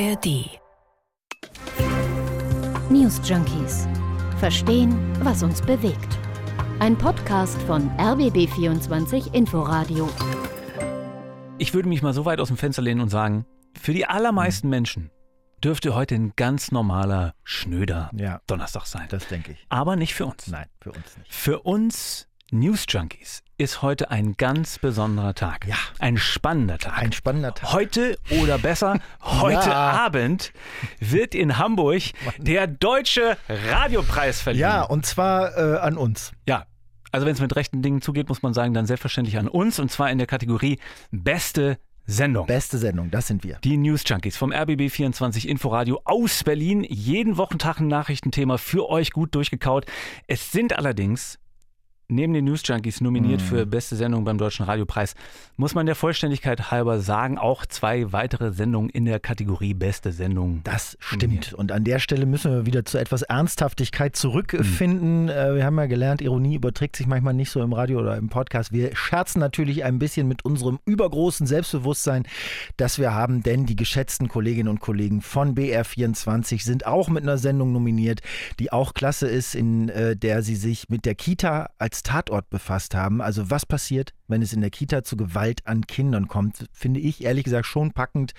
ARD. News Junkies. Verstehen, was uns bewegt. Ein Podcast von RBB24 Inforadio. Ich würde mich mal so weit aus dem Fenster lehnen und sagen, für die allermeisten Menschen dürfte heute ein ganz normaler, schnöder Ja. Donnerstag sein. Das denke ich. Aber nicht für uns. Nein, für uns nicht. Für uns News Junkies ist heute ein ganz besonderer Tag. Ja. Ein spannender Tag. Ein spannender Tag. Heute oder besser, heute Ja. Abend wird in Hamburg der Deutsche Radiopreis verliehen. Ja, und zwar äh, an uns. Ja. Also wenn es mit rechten Dingen zugeht, muss man sagen, dann selbstverständlich an uns und zwar in der Kategorie Beste Sendung. Beste Sendung, das sind wir. Die News Junkies vom RBB24 Inforadio aus Berlin. Jeden Wochentag ein Nachrichtenthema für euch gut durchgekaut. Es sind allerdings neben den News Junkies nominiert Mhm. für beste Sendung beim Deutschen Radiopreis, muss man der Vollständigkeit halber sagen, auch zwei weitere Sendungen in der Kategorie beste Sendung. Das stimmt. Und an der Stelle müssen wir wieder zu etwas Ernsthaftigkeit zurückfinden. Äh, wir haben ja gelernt, Ironie überträgt sich manchmal nicht so im Radio oder im Podcast. Wir scherzen natürlich ein bisschen mit unserem übergroßen Selbstbewusstsein, das wir haben, denn die geschätzten Kolleginnen und Kollegen von BR24 sind auch mit einer Sendung nominiert, die auch klasse ist, in äh, der sie sich mit der Kita als Tatort befasst haben. Also was passiert, wenn es in der Kita zu Gewalt an Kindern kommt, finde ich ehrlich gesagt schon packend.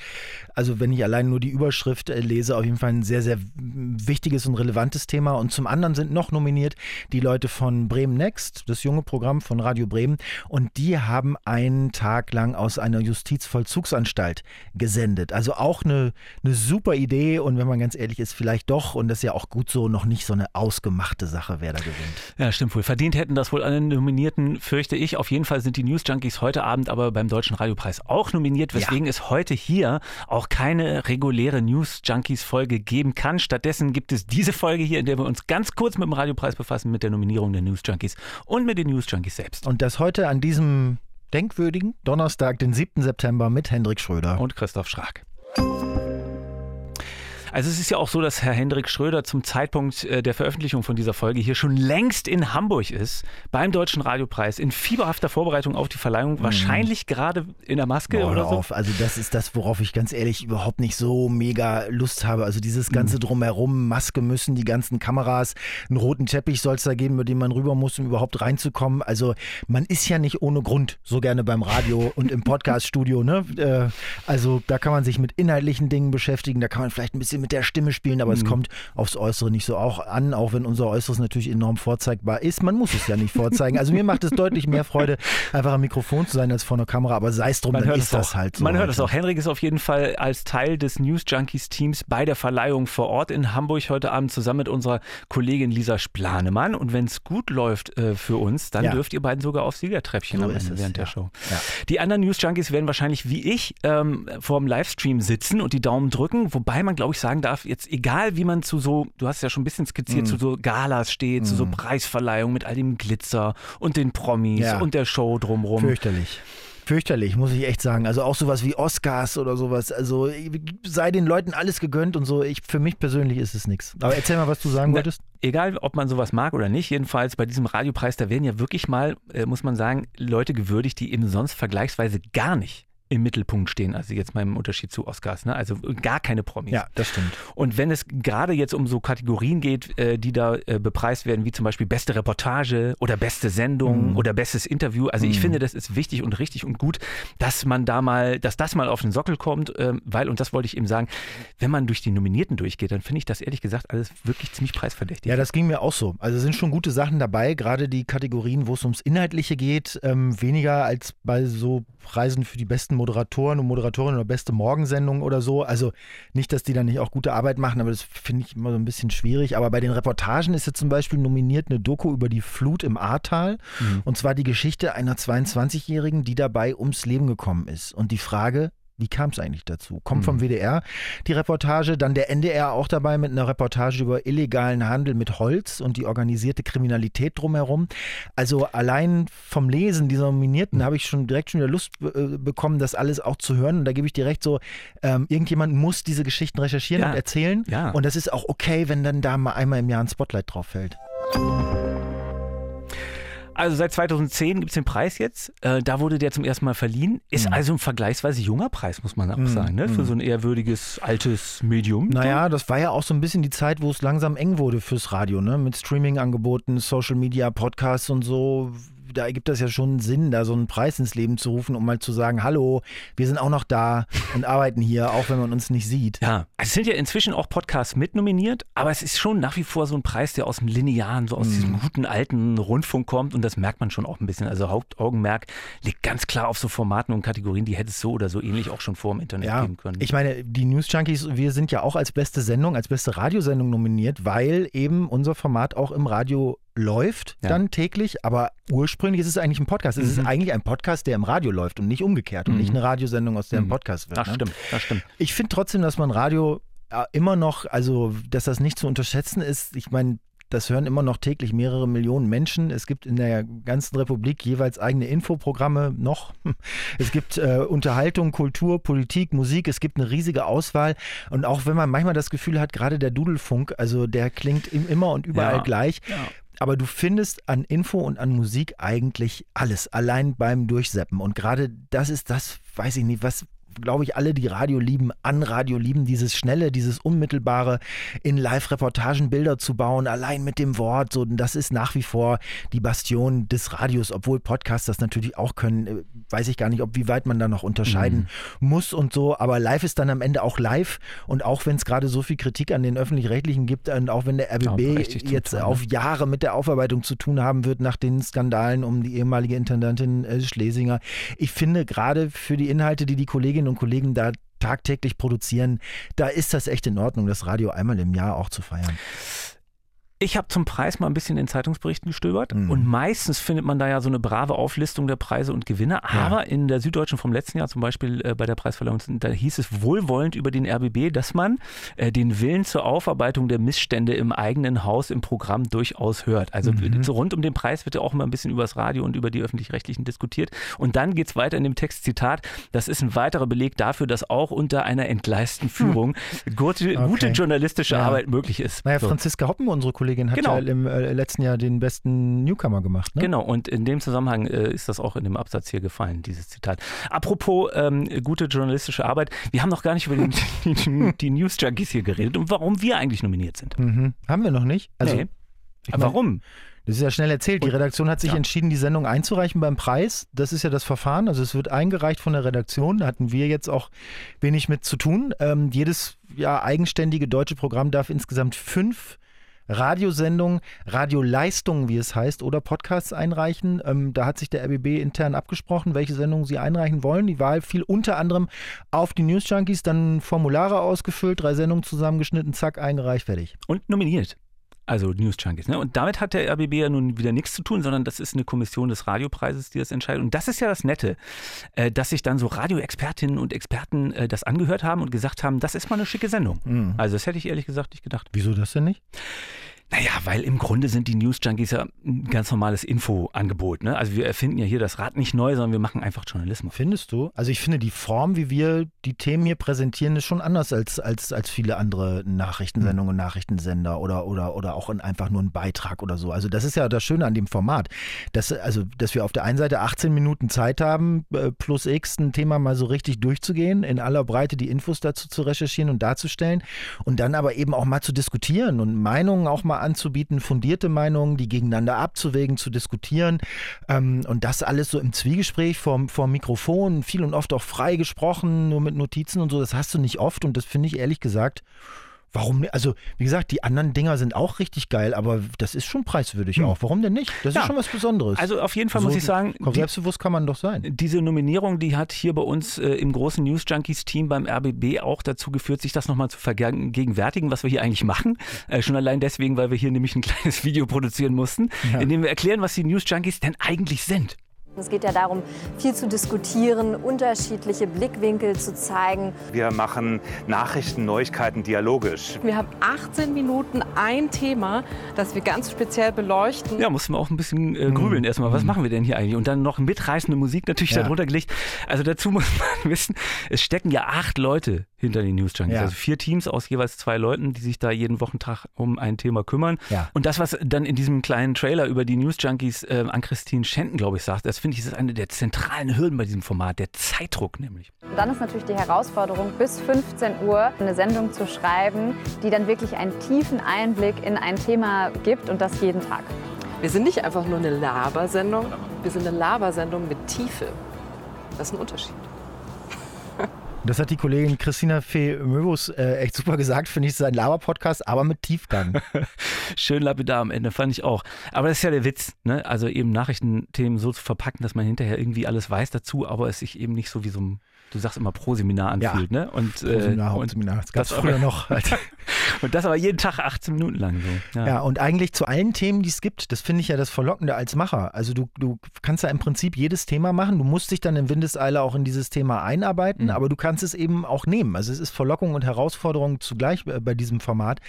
Also wenn ich allein nur die Überschrift äh, lese, auf jeden Fall ein sehr, sehr wichtiges und relevantes Thema. Und zum anderen sind noch nominiert die Leute von Bremen Next, das junge Programm von Radio Bremen. Und die haben einen Tag lang aus einer Justizvollzugsanstalt gesendet. Also auch eine, eine super Idee und wenn man ganz ehrlich ist, vielleicht doch, und das ist ja auch gut so, noch nicht so eine ausgemachte Sache, wer da gewinnt. Ja, stimmt wohl. Verdient hätten das wohl alle Nominierten, fürchte ich. Auf jeden Fall sind die News Junkies heute Abend aber beim Deutschen Radiopreis auch nominiert, weswegen es heute hier auch keine reguläre News Junkies Folge geben kann. Stattdessen gibt es diese Folge hier, in der wir uns ganz kurz mit dem Radiopreis befassen, mit der Nominierung der News Junkies und mit den News Junkies selbst. Und das heute an diesem denkwürdigen Donnerstag, den 7. September mit Hendrik Schröder. Und Christoph Schrag. Also es ist ja auch so, dass Herr Hendrik Schröder zum Zeitpunkt äh, der Veröffentlichung von dieser Folge hier schon längst in Hamburg ist, beim Deutschen Radiopreis, in fieberhafter Vorbereitung auf die Verleihung, wahrscheinlich gerade in der Maske Mhm. Boah, oder so. auf. Also das ist das, worauf ich ganz ehrlich überhaupt nicht so mega Lust habe. Also dieses ganze Mhm. Drumherum, Maske müssen, die ganzen Kameras, einen roten Teppich soll es da geben, über den man rüber muss, um überhaupt reinzukommen. Also man ist ja nicht ohne Grund so gerne beim Radio und im Podcaststudio. Ne? Äh, Also da kann man sich mit inhaltlichen Dingen beschäftigen, da kann man vielleicht ein bisschen mit der Stimme spielen, aber es kommt aufs Äußere nicht so auch an, auch wenn unser Äußeres natürlich enorm vorzeigbar ist. Man muss es ja nicht vorzeigen. Also mir macht es deutlich mehr Freude, einfach am Mikrofon zu sein als vor einer Kamera, aber sei es drum, Man dann ist das auch. halt so. Man hört es auch. Henrik ist auf jeden Fall als Teil des News Junkies Teams bei der Verleihung vor Ort in Hamburg heute Abend zusammen mit unserer Kollegin Lisa Splanemann. Und wenn es gut läuft äh, für uns, dann Ja. dürft ihr beiden sogar aufs Siegertreppchen So am Ende während der ja. Show. Ja. Die anderen News Junkies werden wahrscheinlich wie ich ähm, vor dem Livestream sitzen und die Daumen drücken, wobei man, glaube ich, sagen darf, jetzt egal wie man zu so, du hast ja schon ein bisschen skizziert, Mhm. zu so Galas steht, zu so Preisverleihungen mit all dem Glitzer und den Promis Ja. und der Show drumrum. Fürchterlich. Fürchterlich, muss ich echt sagen. Also auch sowas wie Oscars oder sowas. Also sei den Leuten alles gegönnt und so. Ich, für mich persönlich ist es nichts. Aber erzähl mal, was du sagen Na, wolltest. Egal, ob man sowas mag oder nicht, jedenfalls bei diesem Radiopreis, da werden ja wirklich mal, äh, muss man sagen, Leute gewürdigt, die eben sonst vergleichsweise gar nicht im Mittelpunkt stehen. Also jetzt mal im Unterschied zu Oscars, ne? Also gar keine Promis. Ja, das stimmt. Und wenn es gerade jetzt um so Kategorien geht, äh, die da äh, bepreist werden, wie zum Beispiel beste Reportage oder beste Sendung Mhm. oder bestes Interview, also ich finde, das ist wichtig und richtig und gut, dass man da mal, dass das mal auf den Sockel kommt, ähm, weil, und das wollte ich eben sagen, wenn man durch die Nominierten durchgeht, dann finde ich das ehrlich gesagt alles wirklich ziemlich preisverdächtig. Ja, das ging mir auch so. Also sind schon gute Sachen dabei, gerade die Kategorien, wo es ums Inhaltliche geht, ähm, weniger als bei so Preisen für die besten Moderatoren und Moderatorinnen oder beste Morgensendung oder so. Also nicht, dass die dann nicht auch gute Arbeit machen, aber das finde ich immer so ein bisschen schwierig. Aber bei den Reportagen ist jetzt zum Beispiel nominiert eine Doku über die Flut im Ahrtal. Und zwar die Geschichte einer 22-Jährigen, die dabei ums Leben gekommen ist. Und die Frage, Wie kam es eigentlich dazu? Kommt vom WDR die Reportage, dann der NDR auch dabei mit einer Reportage über illegalen Handel mit Holz und die organisierte Kriminalität drumherum. Also allein vom Lesen dieser Nominierten habe ich schon direkt schon wieder Lust äh, bekommen, das alles auch zu hören. Und da gebe ich direkt so, ähm, irgendjemand muss diese Geschichten recherchieren Ja. und erzählen. Ja. Und das ist auch okay, wenn dann da mal einmal im Jahr ein Spotlight drauf fällt. Also seit 2010 gibt es den Preis jetzt. Äh, da wurde der zum ersten Mal verliehen. Ist mhm. also ein vergleichsweise junger Preis, muss man auch mhm. sagen, ne? für mhm. so ein ehrwürdiges altes Medium. Naja, das war ja auch so ein bisschen die Zeit, wo es langsam eng wurde fürs Radio, ne? mit Streaming-Angeboten, Social Media, Podcasts und so da ergibt das ja schon Sinn, da so einen Preis ins Leben zu rufen, um mal zu sagen, hallo, wir sind auch noch da und arbeiten hier, auch wenn man uns nicht sieht. Ja, es sind ja inzwischen auch Podcasts mitnominiert, aber es ist schon nach wie vor so ein Preis, der aus dem Linearen, so aus mm. diesem guten alten Rundfunk kommt und das merkt man schon auch ein bisschen. Also Hauptaugenmerk liegt ganz klar auf so Formaten und Kategorien, die hätte es so oder so ähnlich auch schon vor dem Internet ja, geben können. Ich meine, die News Junkies, wir sind ja auch als beste Sendung, als beste Radiosendung nominiert, weil eben unser Format auch im Radio läuft ja. dann täglich, aber ursprünglich ist es eigentlich ein Podcast. Es mhm. ist eigentlich ein Podcast, der im Radio läuft und nicht umgekehrt und nicht mhm. eine Radiosendung, aus der ein mhm. Podcast wird. Das ne? stimmt, das stimmt. Ich finde trotzdem, dass man Radio äh, immer noch, also dass das nicht zu unterschätzen ist. Ich meine, das hören immer noch täglich mehrere Millionen Menschen. Es gibt in der ganzen Republik jeweils eigene Infoprogramme noch. Es gibt äh, Unterhaltung, Kultur, Politik, Musik. Es gibt eine riesige Auswahl. Und auch wenn man manchmal das Gefühl hat, gerade der Dudelfunk, also der klingt immer und überall ja. gleich. Ja aber du findest an Info und an Musik eigentlich alles, allein beim Durchseppen. Und gerade das ist das, weiß ich nicht, was, glaube ich, alle, die Radio lieben, an Radio lieben, dieses Schnelle, dieses Unmittelbare, in Live-Reportagen Bilder zu bauen, allein mit dem Wort. So, das ist nach wie vor die Bastion des Radios, obwohl Podcasts das natürlich auch können. Äh, weiß ich gar nicht, ob wie weit man da noch unterscheiden mhm. muss und so. Aber live ist dann am Ende auch live. Und auch wenn es gerade so viel Kritik an den öffentlich-rechtlichen gibt und auch wenn der RBB ja, jetzt total, auf Jahre mit der Aufarbeitung zu tun haben wird nach den Skandalen um die ehemalige Intendantin äh, Schlesinger. Ich finde gerade für die Inhalte, die die Kolleginnen und Kollegen da tagtäglich produzieren, da ist das echt in Ordnung, das Radio einmal im Jahr auch zu feiern. Ich habe zum Preis mal ein bisschen in Zeitungsberichten gestöbert mhm. und meistens findet man da ja so eine brave Auflistung der Preise und Gewinne. Aber ja. in der Süddeutschen vom letzten Jahr zum Beispiel äh, bei der Preisverleihung, da hieß es wohlwollend über den RBB, dass man äh, den Willen zur Aufarbeitung der Missstände im eigenen Haus im Programm durchaus hört. Also mhm. so rund um den Preis wird ja auch immer ein bisschen über das Radio und über die öffentlich-rechtlichen diskutiert. Und dann geht es weiter in dem Text, Zitat, das ist ein weiterer Beleg dafür, dass auch unter einer entgleisten Führung hm. gute, okay. gute, journalistische ja. Arbeit möglich ist. Naja, so. Franziska Hoppen, unsere Kollegin, Kollegin hat genau. ja im äh, letzten Jahr den besten Newcomer gemacht. Ne? Genau, und in dem Zusammenhang äh, ist das auch in dem Absatz hier gefallen, dieses Zitat. Apropos ähm, gute journalistische Arbeit, wir haben noch gar nicht über den, die, die News Junkies hier geredet und warum wir eigentlich nominiert sind. Mhm. Haben wir noch nicht? Also, nee. Aber warum? Das ist ja schnell erzählt. Die Redaktion hat sich ja. entschieden, die Sendung einzureichen beim Preis. Das ist ja das Verfahren. Also es wird eingereicht von der Redaktion. Da hatten wir jetzt auch wenig mit zu tun. Ähm, jedes ja, eigenständige deutsche Programm darf insgesamt fünf Radiosendungen, Radioleistungen, wie es heißt, oder Podcasts einreichen. Ähm, da hat sich der RBB intern abgesprochen, welche Sendungen sie einreichen wollen. Die Wahl fiel unter anderem auf die News Junkies, dann Formulare ausgefüllt, drei Sendungen zusammengeschnitten, zack, eingereicht, fertig. Und nominiert. Also News Junkies. Ne? Und damit hat der RBB ja nun wieder nichts zu tun, sondern das ist eine Kommission des Radiopreises, die das entscheidet. Und das ist ja das Nette, äh, dass sich dann so Radioexpertinnen und Experten äh, das angehört haben und gesagt haben, das ist mal eine schicke Sendung. Mhm. Also das hätte ich ehrlich gesagt nicht gedacht. Wieso das denn nicht? Naja, weil im Grunde sind die News Junkies ja ein ganz normales Infoangebot. Ne? Also wir erfinden ja hier das Rad nicht neu, sondern wir machen einfach Journalismus. Findest du? Also ich finde die Form, wie wir die Themen hier präsentieren, ist schon anders als, als, als viele andere Nachrichtensendungen, mhm. Nachrichtensender oder, oder, oder auch in einfach nur ein Beitrag oder so. Also das ist ja das Schöne an dem Format, dass, also, dass wir auf der einen Seite 18 Minuten Zeit haben, äh, plus X ein Thema mal so richtig durchzugehen, in aller Breite die Infos dazu zu recherchieren und darzustellen und dann aber eben auch mal zu diskutieren und Meinungen auch mal anzubieten, fundierte Meinungen, die gegeneinander abzuwägen, zu diskutieren. Ähm, und das alles so im Zwiegespräch vor, vor Mikrofon, viel und oft auch frei gesprochen, nur mit Notizen und so. Das hast du nicht oft und das finde ich ehrlich gesagt Warum nicht? Also, wie gesagt, die anderen Dinger sind auch richtig geil, aber das ist schon preiswürdig hm. auch. Warum denn nicht? Das ja. ist schon was Besonderes. Also, auf jeden Fall so, muss ich sagen. Selbstbewusst kann man doch sein. Diese Nominierung, die hat hier bei uns äh, im großen News Junkies Team beim RBB auch dazu geführt, sich das nochmal zu vergegenwärtigen, was wir hier eigentlich machen. Äh, schon allein deswegen, weil wir hier nämlich ein kleines Video produzieren mussten, ja. in dem wir erklären, was die News Junkies denn eigentlich sind. Es geht ja darum, viel zu diskutieren, unterschiedliche Blickwinkel zu zeigen. Wir machen Nachrichten, Neuigkeiten dialogisch. Wir haben 18 Minuten ein Thema, das wir ganz speziell beleuchten. Ja, mussten wir auch ein bisschen äh, grübeln mhm. erstmal. Was mhm. machen wir denn hier eigentlich? Und dann noch mitreißende Musik natürlich ja. darunter gelegt. Also dazu muss man wissen, es stecken ja acht Leute hinter den News Junkies. Ja. Also vier Teams aus jeweils zwei Leuten, die sich da jeden Wochentag um ein Thema kümmern. Ja. Und das, was dann in diesem kleinen Trailer über die News Junkies äh, an Christine Schenten, glaube ich, sagt, das finde ich ist eine der zentralen Hürden bei diesem Format, der Zeitdruck nämlich. Und dann ist natürlich die Herausforderung, bis 15 Uhr eine Sendung zu schreiben, die dann wirklich einen tiefen Einblick in ein Thema gibt und das jeden Tag. Wir sind nicht einfach nur eine Labersendung, wir sind eine Labersendung mit Tiefe. Das ist ein Unterschied. Das hat die Kollegin Christina Fee Möbus äh, echt super gesagt, finde ich, es ist ein Laber-Podcast, aber mit Tiefgang. Schön lapidar am Ende, fand ich auch. Aber das ist ja der Witz, ne? Also eben Nachrichtenthemen so zu verpacken, dass man hinterher irgendwie alles weiß dazu, aber es sich eben nicht so wie so ein, du sagst immer Pro-Seminar anfühlt, ne? Und, äh, Seminar, und, Hauptseminar. Das gab es das früher noch. Und das aber jeden Tag 18 Minuten lang so. Ja, und eigentlich zu allen Themen, die es gibt, das finde ich ja das Verlockende als Macher. Also du, du kannst ja im Prinzip jedes Thema machen. Du musst dich dann in Windeseile auch in dieses Thema einarbeiten, Mhm. aber du kannst es eben auch nehmen. Also es ist Verlockung und Herausforderung zugleich bei bei diesem Format.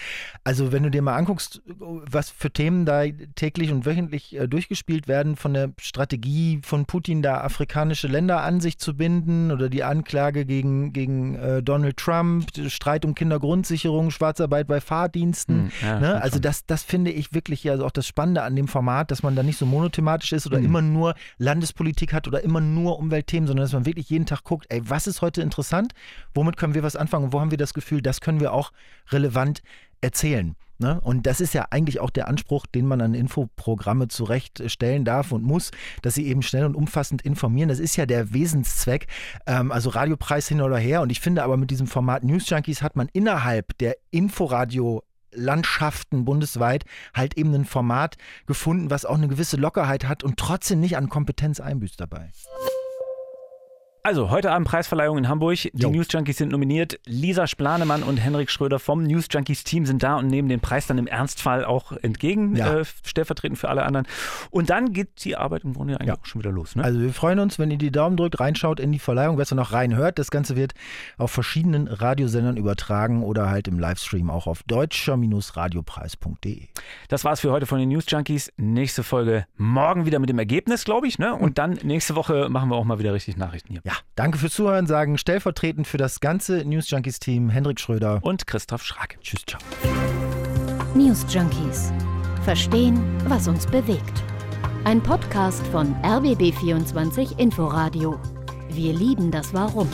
Also wenn du dir mal anguckst, was für Themen da täglich und wöchentlich äh, durchgespielt werden, von der Strategie von Putin, da afrikanische Länder an sich zu binden oder die Anklage gegen, gegen äh, Donald Trump, Streit um Kindergrundsicherung, Schwarzarbeit bei Fahrdiensten. Hm, ja, ne? Also das, das finde ich wirklich ja auch das Spannende an dem Format, dass man da nicht so monothematisch ist oder Mhm. immer nur Landespolitik hat oder immer nur Umweltthemen, sondern dass man wirklich jeden Tag guckt, ey, was ist heute interessant, womit können wir was anfangen und wo haben wir das Gefühl, das können wir auch relevant erzählen. Ne? Und das ist ja eigentlich auch der Anspruch, den man an Infoprogramme zurechtstellen darf und muss, dass sie eben schnell und umfassend informieren. Das ist ja der Wesenszweck. Ähm, also Radiopreis hin oder her. Und ich finde aber mit diesem Format News Junkies hat man innerhalb der Inforadio Landschaften bundesweit halt eben ein Format gefunden, was auch eine gewisse Lockerheit hat und trotzdem nicht an Kompetenz einbüßt dabei. Also, heute Abend Preisverleihung in Hamburg. Die Jo. News Junkies sind nominiert. Lisa Splanemann und Henrik Schröder vom News Junkies Team sind da und nehmen den Preis dann im Ernstfall auch entgegen, Ja. äh, stellvertretend für alle anderen. Und dann geht die Arbeit im Grunde eigentlich Ja. auch schon wieder los. Ne? Also wir freuen uns, wenn ihr die Daumen drückt, reinschaut in die Verleihung, wer es noch reinhört. Das Ganze wird auf verschiedenen Radiosendern übertragen oder halt im Livestream auch auf deutscher-radiopreis.de. Das war's für heute von den News Junkies. Nächste Folge morgen wieder mit dem Ergebnis, glaube ich. Ne? Und dann nächste Woche machen wir auch mal wieder richtig Nachrichten hier. Ja, danke fürs Zuhören, sagen stellvertretend für das ganze News Junkies Team Hendrik Schröder. Und Christoph Schrag. Tschüss, ciao. News Junkies. Verstehen, was uns bewegt. Ein Podcast von RBB24 Inforadio. Wir lieben das Warum.